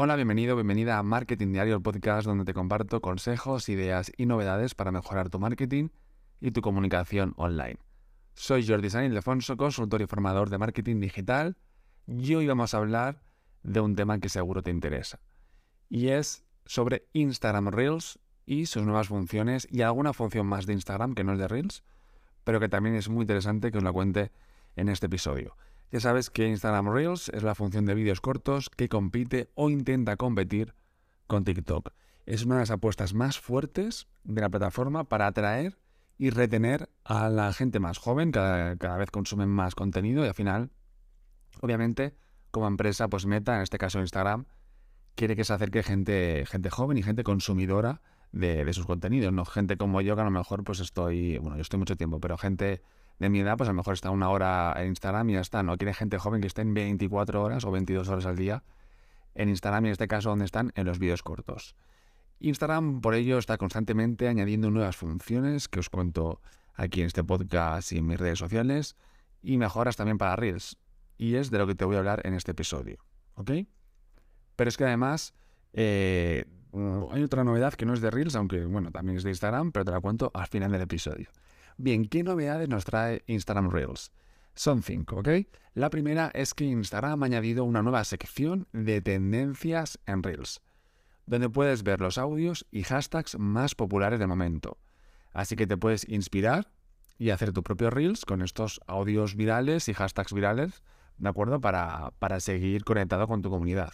Hola, bienvenido, bienvenida a Marketing Diario, el podcast donde te comparto consejos, ideas y novedades para mejorar tu marketing y tu comunicación online. Soy Jordi San Ildefonso, consultor y formador de marketing digital, y hoy vamos a hablar de un tema que seguro te interesa, y es sobre Instagram Reels y sus nuevas funciones y alguna función más de Instagram que no es de Reels, pero que también es muy interesante que os la cuente en este episodio. Ya sabes que Instagram Reels es la función de vídeos cortos que compite o intenta competir con TikTok. Es una de las apuestas más fuertes de la plataforma para atraer y retener a la gente más joven, cada, vez consumen más contenido y al final, obviamente, como empresa, pues Meta, en este caso Instagram, quiere que se acerque gente, gente joven y gente consumidora de, de, sus contenidos, no gente como yo que a lo mejor pues estoy, bueno, yo estoy mucho tiempo, pero gente de mi edad, pues a lo mejor está una hora en Instagram y ya está. No quiere gente joven que esté en 24 horas o 22 horas al día en Instagram y en este caso donde están en los vídeos cortos. Instagram por ello está constantemente añadiendo nuevas funciones que os cuento aquí en este podcast y en mis redes sociales y mejoras también para Reels. Y es de lo que te voy a hablar en este episodio. ¿Ok? Pero es que además eh, hay otra novedad que no es de Reels, aunque bueno, también es de Instagram, pero te la cuento al final del episodio. Bien, ¿qué novedades nos trae Instagram Reels? Son cinco, ¿ok? La primera es que Instagram ha añadido una nueva sección de tendencias en Reels, donde puedes ver los audios y hashtags más populares del momento. Así que te puedes inspirar y hacer tu propio Reels con estos audios virales y hashtags virales, ¿de acuerdo? Para, para seguir conectado con tu comunidad.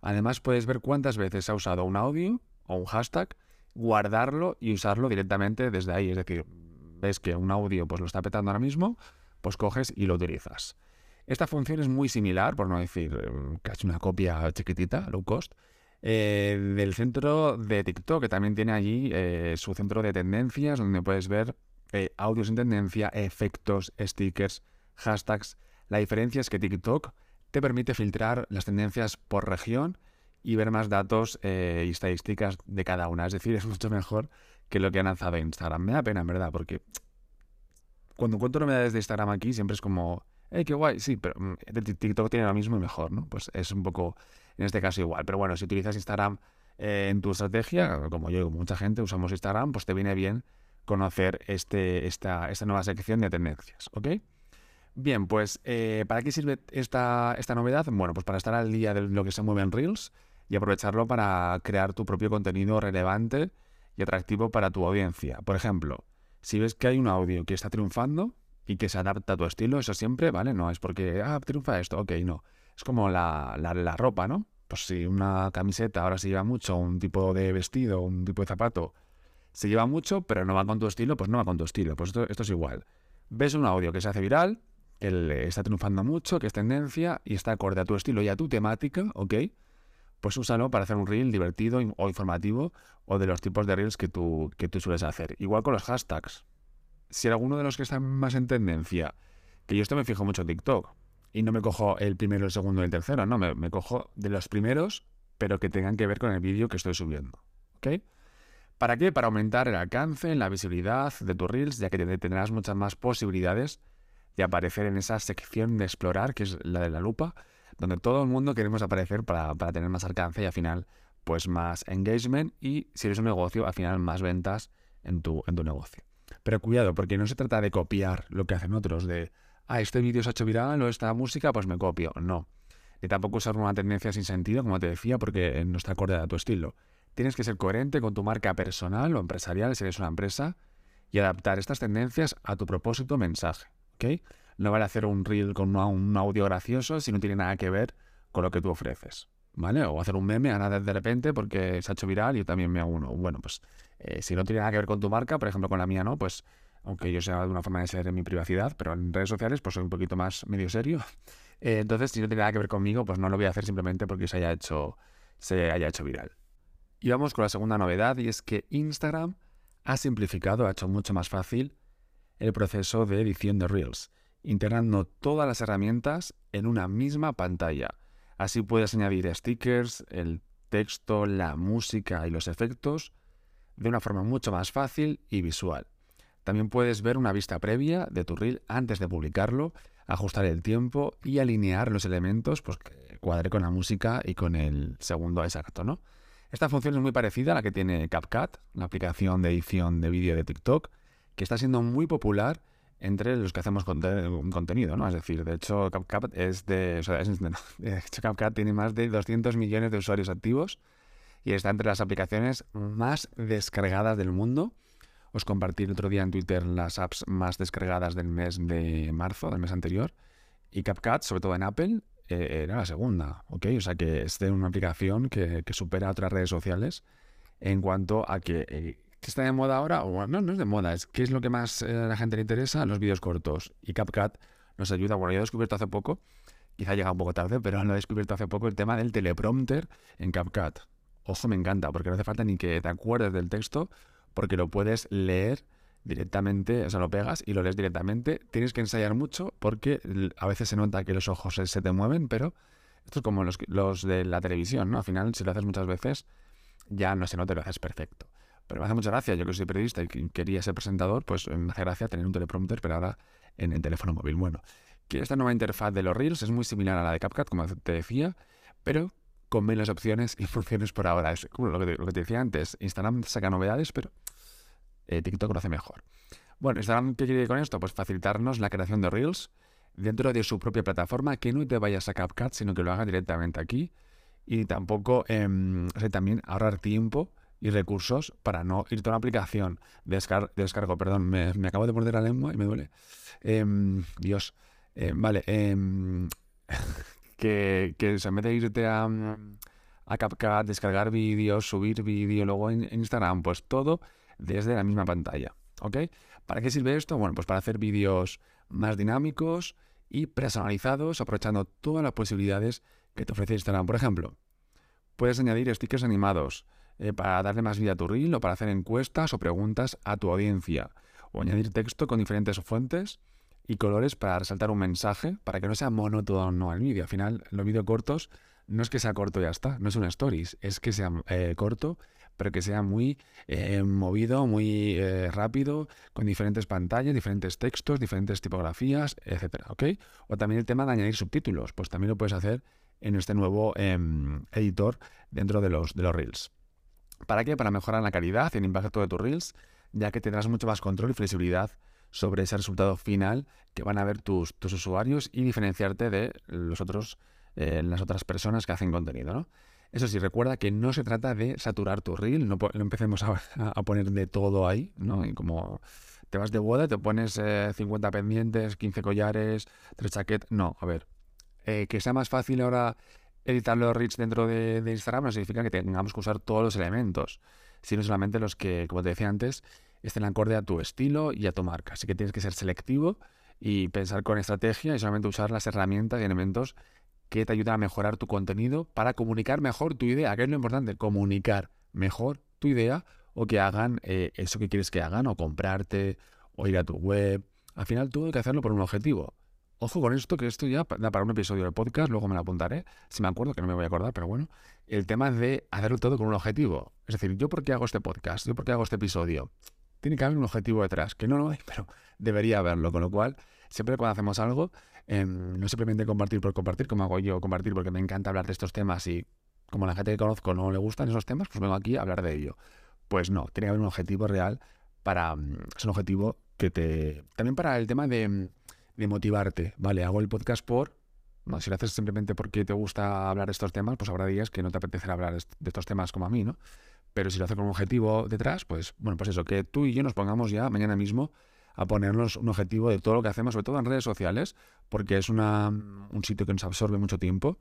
Además puedes ver cuántas veces ha usado un audio o un hashtag, guardarlo y usarlo directamente desde ahí. Es decir, ves que un audio pues lo está petando ahora mismo, pues coges y lo utilizas. Esta función es muy similar, por no decir eh, casi una copia chiquitita, low cost, eh, del centro de TikTok, que también tiene allí eh, su centro de tendencias, donde puedes ver audios en tendencia, efectos, stickers, hashtags. La diferencia es que TikTok te permite filtrar las tendencias por región y ver más datos y estadísticas de cada una. Es decir, es mucho mejor que lo que han lanzado Instagram. Me da pena, en verdad, porque cuando cuento novedades de Instagram aquí siempre es como, ¡hey, qué guay! Sí, pero mm, TikTok tiene lo mismo y mejor, ¿no? Pues es un poco, en este caso, igual. Pero bueno, si utilizas Instagram eh, en tu estrategia, como yo y como mucha gente usamos Instagram, pues te viene bien conocer este, esta, esta nueva sección de tendencias, ¿ok? Bien, pues eh, ¿para qué sirve esta, esta novedad? Bueno, pues para estar al día de lo que se mueve en Reels y aprovecharlo para crear tu propio contenido relevante y atractivo para tu audiencia. Por ejemplo, si ves que hay un audio que está triunfando y que se adapta a tu estilo, eso siempre, ¿vale? No es porque, ah, triunfa esto, ok, no. Es como la, la, ropa, ¿no? Pues si una camiseta ahora se lleva mucho, un tipo de vestido, un tipo de zapato, se lleva mucho, pero no va con tu estilo, pues no va con tu estilo. Pues esto, esto es igual. Ves un audio que se hace viral, que está triunfando mucho, que es tendencia y está acorde a tu estilo y a tu temática, ¿ok? Pues úsalo para hacer un reel divertido o informativo o de los tipos de reels que tú, que tú sueles hacer. Igual con los hashtags. Si alguno de los que están más en tendencia, que yo esto me fijo mucho en TikTok, y no me cojo el primero, el segundo y el tercero, no, me, cojo de los primeros, pero que tengan que ver con el vídeo que estoy subiendo. ¿Ok? ¿Para qué? Para aumentar el alcance, la visibilidad de tus reels, ya que tendrás muchas más posibilidades de aparecer en esa sección de explorar, que es la de la lupa, donde todo el mundo queremos aparecer para, tener más alcance y al final pues más engagement y si eres un negocio al final más ventas en tu, en tu negocio. Pero cuidado, porque no se trata de copiar lo que hacen otros, de, ah, este vídeo se ha hecho viral o esta música, pues me copio. No. Y tampoco usar una tendencia sin sentido, como te decía, porque no está acorde a tu estilo. Tienes que ser coherente con tu marca personal o empresarial si eres una empresa y adaptar estas tendencias a tu propósito mensaje. ¿ok? No vale hacer un reel con un audio gracioso si no tiene nada que ver con lo que tú ofreces. ¿Vale? O hacer un meme a nada de repente porque se ha hecho viral y yo también me hago uno. Bueno, pues eh, si no tiene nada que ver con tu marca, por ejemplo con la mía no, pues aunque yo sea de una forma de ser en mi privacidad, pero en redes sociales pues soy un poquito más medio serio. Eh, entonces, si no tiene nada que ver conmigo, pues no lo voy a hacer simplemente porque se haya hecho, se haya hecho viral. Y vamos con la segunda novedad y es que Instagram ha simplificado, ha hecho mucho más fácil el proceso de edición de Reels integrando todas las herramientas en una misma pantalla. Así puedes añadir stickers, el texto, la música y los efectos de una forma mucho más fácil y visual. También puedes ver una vista previa de tu reel antes de publicarlo, ajustar el tiempo y alinear los elementos pues, que cuadre con la música y con el segundo exacto. Esta función es muy parecida a la que tiene CapCut, la aplicación de edición de vídeo de TikTok, que está siendo muy popular entre los que hacemos contenido, ¿no? Es decir, de hecho, CapCut es de, de hecho, CapCut tiene más de 200 millones de usuarios activos y está entre las aplicaciones más descargadas del mundo. Os compartí el otro día en Twitter las apps más descargadas del mes de marzo, del mes anterior, y CapCut, sobre todo en Apple, eh, era la segunda, ¿ok? O sea que es de una aplicación que, supera a otras redes sociales en cuanto a que, eh, está de moda ahora, o no, no es de moda, es que es lo que más eh, a la gente le interesa, los vídeos cortos. Y CapCut nos ayuda, bueno, yo he descubierto hace poco, quizá llega un poco tarde, pero lo he descubierto hace poco el tema del teleprompter en CapCut. Ojo, me encanta, porque no hace falta ni que te acuerdes del texto, porque lo puedes leer directamente, o sea, lo pegas y lo lees directamente. Tienes que ensayar mucho porque a veces se nota que los ojos se, te mueven, pero esto es como los, los, de la televisión, ¿no? Al final, si lo haces muchas veces, ya no se nota lo haces perfecto. Pero me hace mucha gracia, yo que soy periodista y quería ser presentador, pues me hace gracia tener un teleprompter, pero ahora en el teléfono móvil. Bueno, que esta nueva interfaz de los Reels es muy similar a la de CapCut, como te decía, pero con menos opciones y funciones por ahora. Es como lo que, te decía antes, Instagram saca novedades, pero eh, TikTok lo hace mejor. Bueno, Instagram, ¿qué quiere con esto? Pues facilitarnos la creación de Reels dentro de su propia plataforma, que no te vayas a CapCut, sino que lo haga directamente aquí. Y tampoco, em, también ahorrar tiempo y recursos para no irte a una aplicación de, descargo. Perdón, me, acabo de morder la lengua y me duele. Em, Dios. Em, vale. que, que en vez de irte a, a descargar vídeos, subir vídeo, luego en Instagram, pues todo desde la misma pantalla. ¿Ok? ¿Para qué sirve esto? Bueno, pues para hacer vídeos más dinámicos y personalizados, aprovechando todas las posibilidades que te ofrece Instagram. Por ejemplo, puedes añadir stickers animados eh, para darle más vida a tu reel o para hacer encuestas o preguntas a tu audiencia. O añadir texto con diferentes fuentes y colores para resaltar un mensaje, para que no sea monótono el vídeo. Al final, los vídeos cortos no es que sea corto y ya está, no es un stories, es que sea eh, corto pero que sea muy eh, movido, muy rápido, con diferentes pantallas, diferentes textos, diferentes tipografías, etcétera, ¿ok? O también el tema de añadir subtítulos, pues también lo puedes hacer en este nuevo em, editor dentro de los, de los Reels. ¿Para qué? Para mejorar la calidad y el impacto de tus Reels, ya que tendrás mucho más control y flexibilidad sobre ese resultado final que van a ver tus, tus usuarios y diferenciarte de los otros, eh, las otras personas que hacen contenido, ¿no? Eso sí, recuerda que no se trata de saturar tu reel, no, empecemos a, poner de todo ahí, ¿no? Y como te vas de boda, te pones 50 eh, pendientes, 15 collares, 3 chaquetas. No, a ver, eh, que sea más fácil ahora editar los reels dentro de, Instagram no significa que tengamos que usar todos los elementos, sino solamente los que, como te decía antes, estén acorde a tu estilo y a tu marca. Así que tienes que ser selectivo y pensar con estrategia y solamente usar las herramientas y elementos que te ayudan a mejorar tu contenido para comunicar mejor tu idea, que es lo importante, comunicar mejor tu idea o que hagan eh, eso que quieres que hagan, o comprarte, o ir a tu web. Al final todo hay que hacerlo por un objetivo. Ojo con esto, que esto ya da para un episodio de podcast, luego me lo apuntaré, si me acuerdo, que no me voy a acordar, pero bueno, el tema de hacerlo todo con un objetivo. Es decir, ¿yo por qué hago este podcast? ¿Yo por qué hago este episodio? Tiene que haber un objetivo detrás, que no lo hay, pero debería haberlo, con lo cual, siempre cuando hacemos algo, Em, no simplemente compartir por compartir, como hago yo, compartir porque me encanta hablar de estos temas y como la gente que conozco no le gustan esos temas, pues vengo aquí a hablar de ello. Pues no, tiene que haber un objetivo real para... Mm, es un objetivo que te... También para el tema de, motivarte, ¿vale? Hago el podcast por... No, si lo haces simplemente porque te gusta hablar de estos temas, pues habrá días que no te apetecerá hablar de estos temas como a mí, ¿no? Pero si lo haces con un objetivo detrás, pues bueno, pues eso, que tú y yo nos pongamos ya mañana mismo a ponernos un objetivo de todo lo que hacemos, sobre todo en redes sociales, porque es una, un sitio que nos absorbe mucho tiempo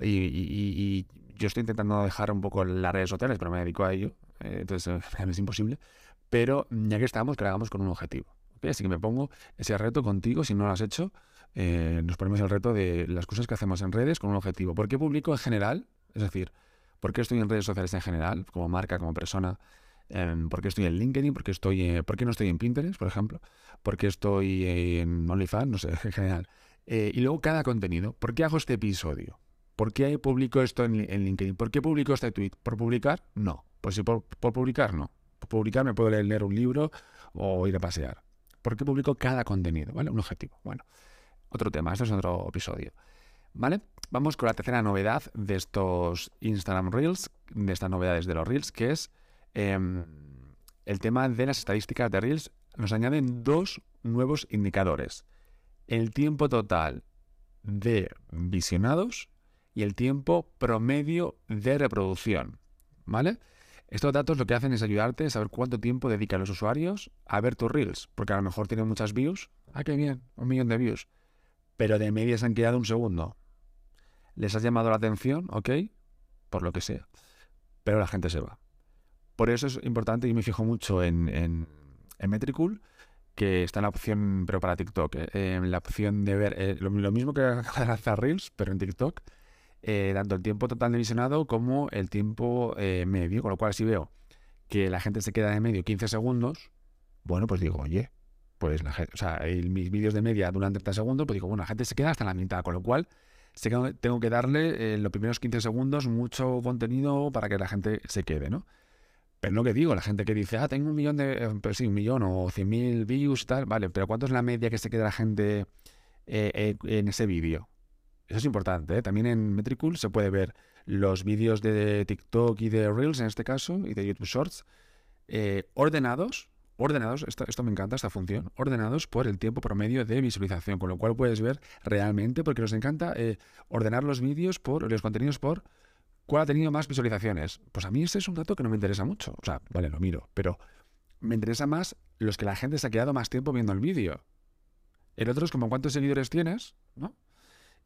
y, yo estoy intentando dejar un poco las redes sociales, pero me dedico a ello, eh, entonces es imposible. Pero ya que estamos, que lo hagamos con un objetivo. Así que me pongo ese reto contigo, si no lo has hecho, eh, nos ponemos el reto de las cosas que hacemos en redes con un objetivo. ¿Por qué publico en general? Es decir, ¿por qué estoy en redes sociales en general, como marca, como persona? Em, ¿Por qué estoy en LinkedIn? ¿Por qué, estoy, eh, ¿Por qué no estoy en Pinterest, por ejemplo? ¿Por qué estoy en OnlyFans? No sé, en general. Eh, y luego cada contenido. ¿Por qué hago este episodio? ¿Por qué publico esto en, LinkedIn? ¿Por qué publico este tweet? ¿Por publicar? No. Pues si por, publicar, no. Por publicar me puedo leer un libro o ir a pasear. ¿Por qué publico cada contenido? ¿Vale? Un objetivo. Bueno, otro tema, esto es otro episodio. ¿Vale? Vamos con la tercera novedad de estos Instagram Reels, de estas novedades de los Reels, que es em, el tema de las estadísticas de Reels. Nos añaden dos nuevos indicadores. El tiempo total de visionados y el tiempo promedio de reproducción. ¿Vale? Estos datos lo que hacen es ayudarte a saber cuánto tiempo dedican los usuarios a ver tus reels, porque a lo mejor tienen muchas views. Ah, qué bien, un millón de views. Pero de media se han quedado un segundo. Les has llamado la atención, ok, por lo que sea. Pero la gente se va. Por eso es importante y me fijo mucho en, en, Metricool, que está en la opción, pero para TikTok, eh, en la opción de ver eh, lo, mismo que lanzar Reels, pero en TikTok, eh, tanto el tiempo total de visionado como el tiempo medio, con lo cual si veo que la gente se queda de medio 15 segundos, bueno, pues digo, oye, pues la gente, o sea, mis vídeos de media duran 30 segundos, pues digo, bueno, la gente se queda hasta la mitad, con lo cual tengo que darle en los primeros 15 segundos mucho contenido para que la gente se quede, ¿no? Pero lo que digo, la gente que dice, ah, tengo un millón de, eh, pues sí, un millón o cien mil views y tal, vale, pero ¿cuánto es la media que se queda la gente eh, eh, en ese vídeo? Eso es importante, ¿eh? También en Metricool se puede ver los vídeos de TikTok y de Reels en este caso, y de YouTube Shorts, ordenados ordenados, esto, me encanta, esta función, ordenados por el tiempo promedio de visualización, con lo cual puedes ver realmente, porque nos encanta eh, ordenar los vídeos por, los contenidos por cuál ha tenido más visualizaciones. Pues a mí ese es un dato que no me interesa mucho. O sea, vale, lo miro, pero me interesa más los que la gente se ha quedado más tiempo viendo el vídeo. El otro es como cuántos seguidores tienes, ¿no?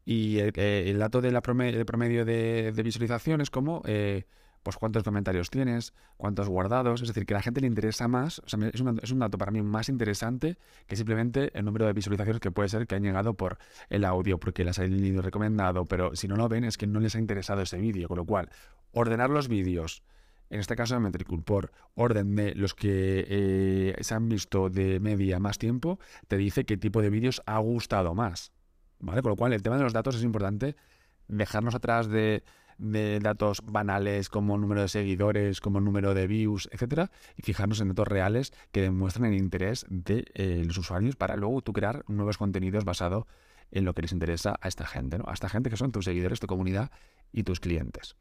Y el, dato de la promedio, de, visualización es como eh, pues cuántos comentarios tienes, cuántos guardados, es decir, que a la gente le interesa más, o sea, es, un dato para mí más interesante que simplemente el número de visualizaciones que puede ser que han llegado por el audio, porque las han ido recomendado, pero si no lo ven es que no les ha interesado ese vídeo, con lo cual, ordenar los vídeos, en este caso de Metricool, por orden de los que eh, se han visto de media más tiempo, te dice qué tipo de vídeos ha gustado más, ¿vale? Con lo cual, el tema de los datos es importante dejarnos atrás de datos banales como número de seguidores, como número de views, etcétera, y fijarnos en datos reales que demuestran el interés de eh, los usuarios para luego tú crear nuevos contenidos basados en lo que les interesa a esta gente, ¿no? A esta gente que son tus seguidores, tu comunidad y tus clientes.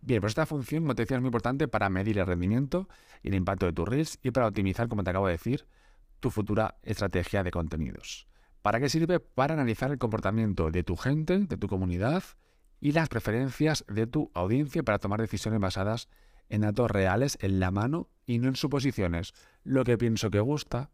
Bien, pues esta función, como te decía, es muy importante para medir el rendimiento y el impacto de tus reels y para optimizar, como te acabo de decir, tu futura estrategia de contenidos. ¿Para qué sirve? Para analizar el comportamiento de tu gente, de tu comunidad y las preferencias de tu audiencia para tomar decisiones basadas en datos reales en la mano y no en suposiciones. Lo que pienso que gusta,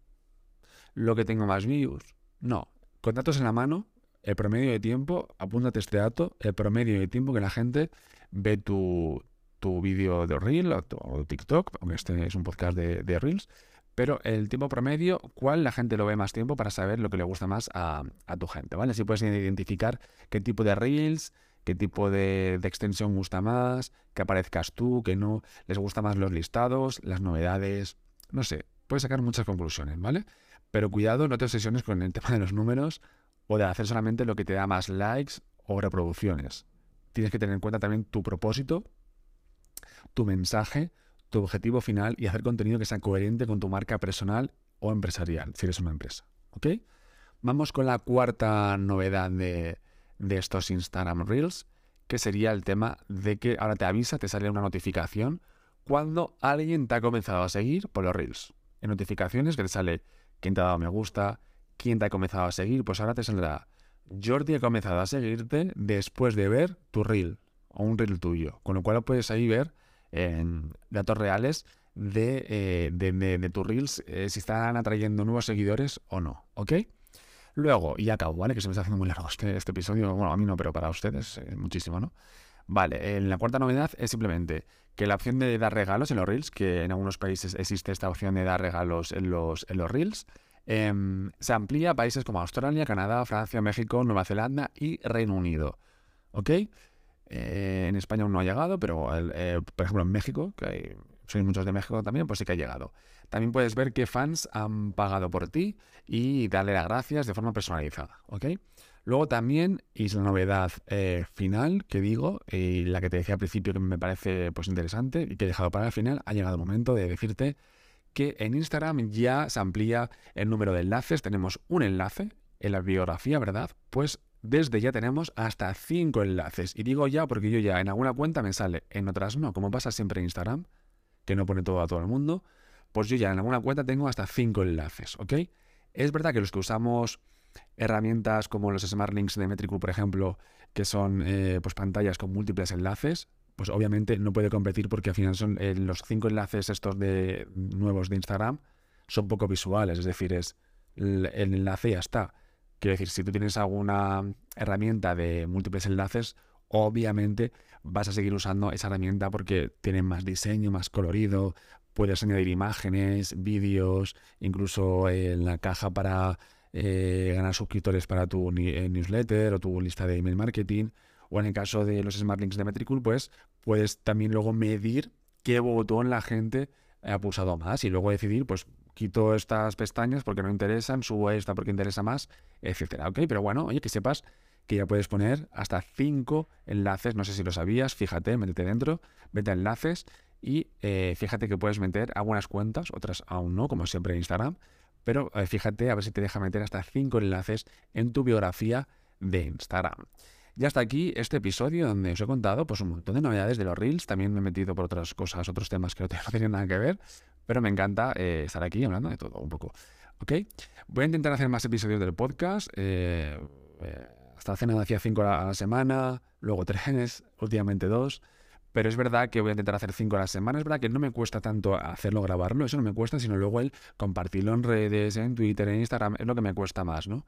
lo que tengo más views. No, con datos en la mano, el promedio de tiempo, apúntate este dato, el promedio de tiempo que la gente ve tu, tu vídeo de Reel o, TikTok, aunque este es un podcast de, Reels, pero el tiempo promedio, ¿cuál la gente lo ve más tiempo para saber lo que le gusta más a, tu gente? ¿Vale? Así puedes identificar qué tipo de Reels, qué tipo de, extensión gusta más, que aparezcas tú, que no, les gusta más los listados, las novedades, no sé, puedes sacar muchas conclusiones, ¿vale? Pero cuidado, no te obsesiones con el tema de los números o de hacer solamente lo que te da más likes o reproducciones. Tienes que tener en cuenta también tu propósito, tu mensaje, tu objetivo final y hacer contenido que sea coherente con tu marca personal o empresarial, si eres una empresa. ¿Ok? Vamos con la cuarta novedad de, de estos Instagram Reels, que sería el tema de que ahora te avisa, te sale una notificación cuando alguien te ha comenzado a seguir por los Reels. En notificaciones que te sale quién te ha dado me gusta, quién te ha comenzado a seguir, pues ahora te saldrá Jordi ha comenzado a seguirte después de ver tu Reel o un Reel tuyo, con lo cual puedes ahí ver datos reales de, eh, de, tus Reels eh, si están atrayendo nuevos seguidores o no, ¿ok? Luego, y acabo, ¿vale? Que se me está haciendo muy largo este, este episodio. Bueno, a mí no, pero para ustedes eh, muchísimo, ¿no? Vale, en la cuarta novedad es simplemente que la opción de dar regalos en los Reels, que en algunos países existe esta opción de dar regalos en los, en los Reels, em, se amplía a países como Australia, Canadá, Francia, México, Nueva Zelanda y Reino Unido. ¿Ok? Eh, en España aún no ha llegado, pero eh, por ejemplo en México, que hay, sois muchos de México también, pues sí que ha llegado. También puedes ver qué fans han pagado por ti y darle las gracias de forma personalizada, ¿ok? Luego también, y es la novedad eh, final que digo, y la que te decía al principio que me parece pues interesante y que he dejado para el final, ha llegado el momento de decirte que en Instagram ya se amplía el número de enlaces. Tenemos un enlace en la biografía, ¿verdad? Pues desde ya tenemos hasta 5 enlaces. Y digo ya porque yo ya en alguna cuenta me sale, en otras no, como pasa siempre en Instagram, que no pone todo a todo el mundo, pues yo ya en alguna cuenta tengo hasta 5 enlaces, ¿ok? Es verdad que los que usamos herramientas como los Smart Links de Metricool, por ejemplo, que son eh, pues pantallas con múltiples enlaces, pues obviamente no puede competir porque al final son eh, los cinco enlaces estos de nuevos de Instagram son poco visuales, es decir, es el, enlace ya está. Quiero decir, si tú tienes alguna herramienta de múltiples enlaces, obviamente vas a seguir usando esa herramienta porque tiene más diseño, más colorido, puedes añadir imágenes, vídeos, incluso en la caja para eh, ganar suscriptores para tu eh, newsletter o tu lista de email marketing. O en el caso de los Smart Links de Metricool, pues puedes también luego medir qué botón la gente ha pulsado más y luego decidir, pues quito estas pestañas porque no interesan, subo esta porque interesa más, etcétera. ¿Ok? Pero bueno, oye, que sepas que ya puedes poner hasta cinco enlaces, no sé si lo sabías, fíjate, métete dentro, vete a enlaces y eh, fíjate que puedes meter algunas cuentas, otras aún no, como siempre en Instagram, pero eh, fíjate a ver si te deja meter hasta cinco enlaces en tu biografía de Instagram. Ya hasta aquí este episodio donde os he contado pues, un montón de novedades de los Reels. También me he metido por otras cosas, otros temas que no tienen nada que ver. Pero me encanta eh, estar aquí hablando de todo un poco. ¿Ok? Voy a intentar hacer más episodios del podcast. Eh, eh, hasta hace nada hacía cinco a la semana, luego tres, últimamente dos. Pero es verdad que voy a intentar hacer cinco a la semana. Es verdad que no me cuesta tanto hacerlo, grabarlo. Eso no me cuesta, sino luego el compartirlo en redes, en Twitter, en Instagram. Es lo que me cuesta más, ¿no?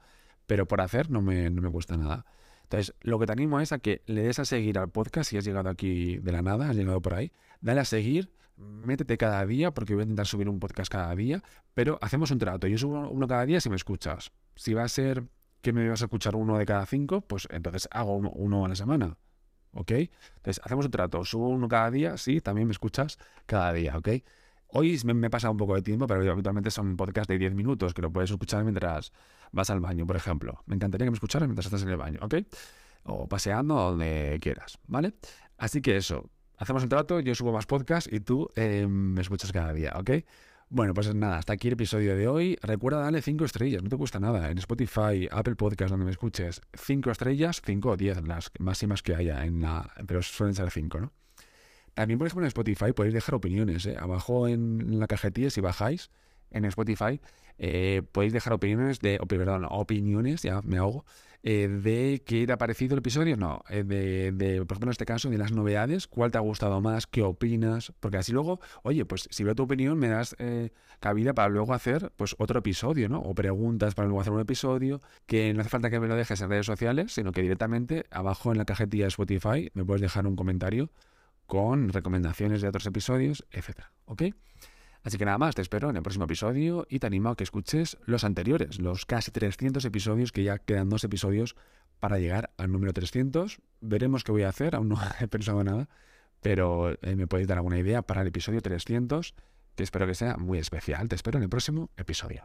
Pero por hacer no me, no me cuesta nada. Entonces, lo que te animo es a que le des a seguir al podcast si has llegado aquí de la nada, has llegado por ahí. Dale a seguir, métete cada día, porque voy a intentar subir un podcast cada día, pero hacemos un trato. Yo subo uno cada día si me escuchas. Si va a ser que me vas a escuchar uno de cada cinco, pues entonces hago uno, a la semana. ¿Ok? Entonces, hacemos un trato. Subo uno cada día, sí, también me escuchas cada día, ¿ok? Hoy me, he pasado un poco de tiempo, pero habitualmente son podcasts de 10 minutos que lo puedes escuchar mientras vas al baño, por ejemplo. Me encantaría que me escucharas mientras estás en el baño, ¿ok? O paseando donde quieras, ¿vale? Así que eso, hacemos el trato, yo subo más podcasts y tú eh, me escuchas cada día, ¿ok? Bueno, pues nada, hasta aquí el episodio de hoy. Recuerda darle 5 estrellas, no te cuesta nada. En Spotify, Apple Podcast, donde me escuches, 5 estrellas, 5 o 10, las máximas que haya, en la, pero suelen ser 5, ¿no? También por ejemplo en Spotify podéis dejar opiniones. ¿eh? Abajo en la cajetilla, si bajáis en Spotify, eh, podéis dejar opiniones de, perdón, opiniones, ya me ahogo, eh, de qué te ha parecido el episodio, no, de, de, por ejemplo en este caso, de las novedades, cuál te ha gustado más, qué opinas, porque así luego, oye, pues si veo tu opinión me das cabida para luego hacer pues otro episodio, ¿no? O preguntas para luego hacer un episodio, que no hace falta que me lo dejes en redes sociales, sino que directamente abajo en la cajetilla de Spotify me puedes dejar un comentario con recomendaciones de otros episodios, etcétera. ¿Ok? Así que nada más, te espero en el próximo episodio y te animo a que escuches los anteriores, los casi 300 episodios, que ya quedan dos episodios para llegar al número 300. Veremos qué voy a hacer, aún no he pensado nada, pero eh, me podéis dar alguna idea para el episodio 300, que espero que sea muy especial. Te espero en el próximo episodio.